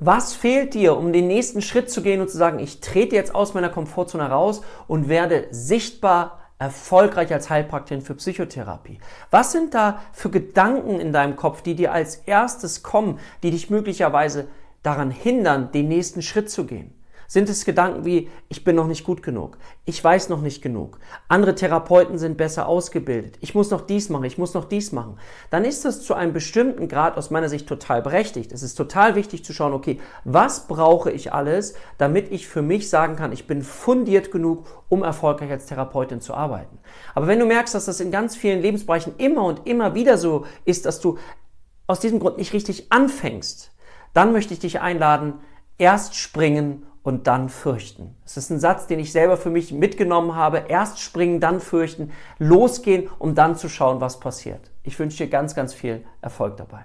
Was fehlt dir, um den nächsten Schritt zu gehen und zu sagen, ich trete jetzt aus meiner Komfortzone raus und werde sichtbar erfolgreich als Heilpraktikerin für Psychotherapie? Was sind da für Gedanken in deinem Kopf, die dir als erstes kommen, die dich möglicherweise daran hindern, den nächsten Schritt zu gehen? Sind es Gedanken wie, ich bin noch nicht gut genug, ich weiß noch nicht genug, andere Therapeuten sind besser ausgebildet, ich muss noch dies machen, ich muss noch dies machen, dann ist das zu einem bestimmten Grad aus meiner Sicht total berechtigt. Es ist total wichtig zu schauen, okay, was brauche ich alles, damit ich für mich sagen kann, ich bin fundiert genug, um erfolgreich als Therapeutin zu arbeiten. Aber wenn du merkst, dass das in ganz vielen Lebensbereichen immer und immer wieder so ist, dass du aus diesem Grund nicht richtig anfängst, dann möchte ich dich einladen, erst springen und dann fürchten. Es ist ein Satz, den ich selber für mich mitgenommen habe. Erst springen, dann fürchten, losgehen, um dann zu schauen, was passiert. Ich wünsche dir ganz, ganz viel Erfolg dabei.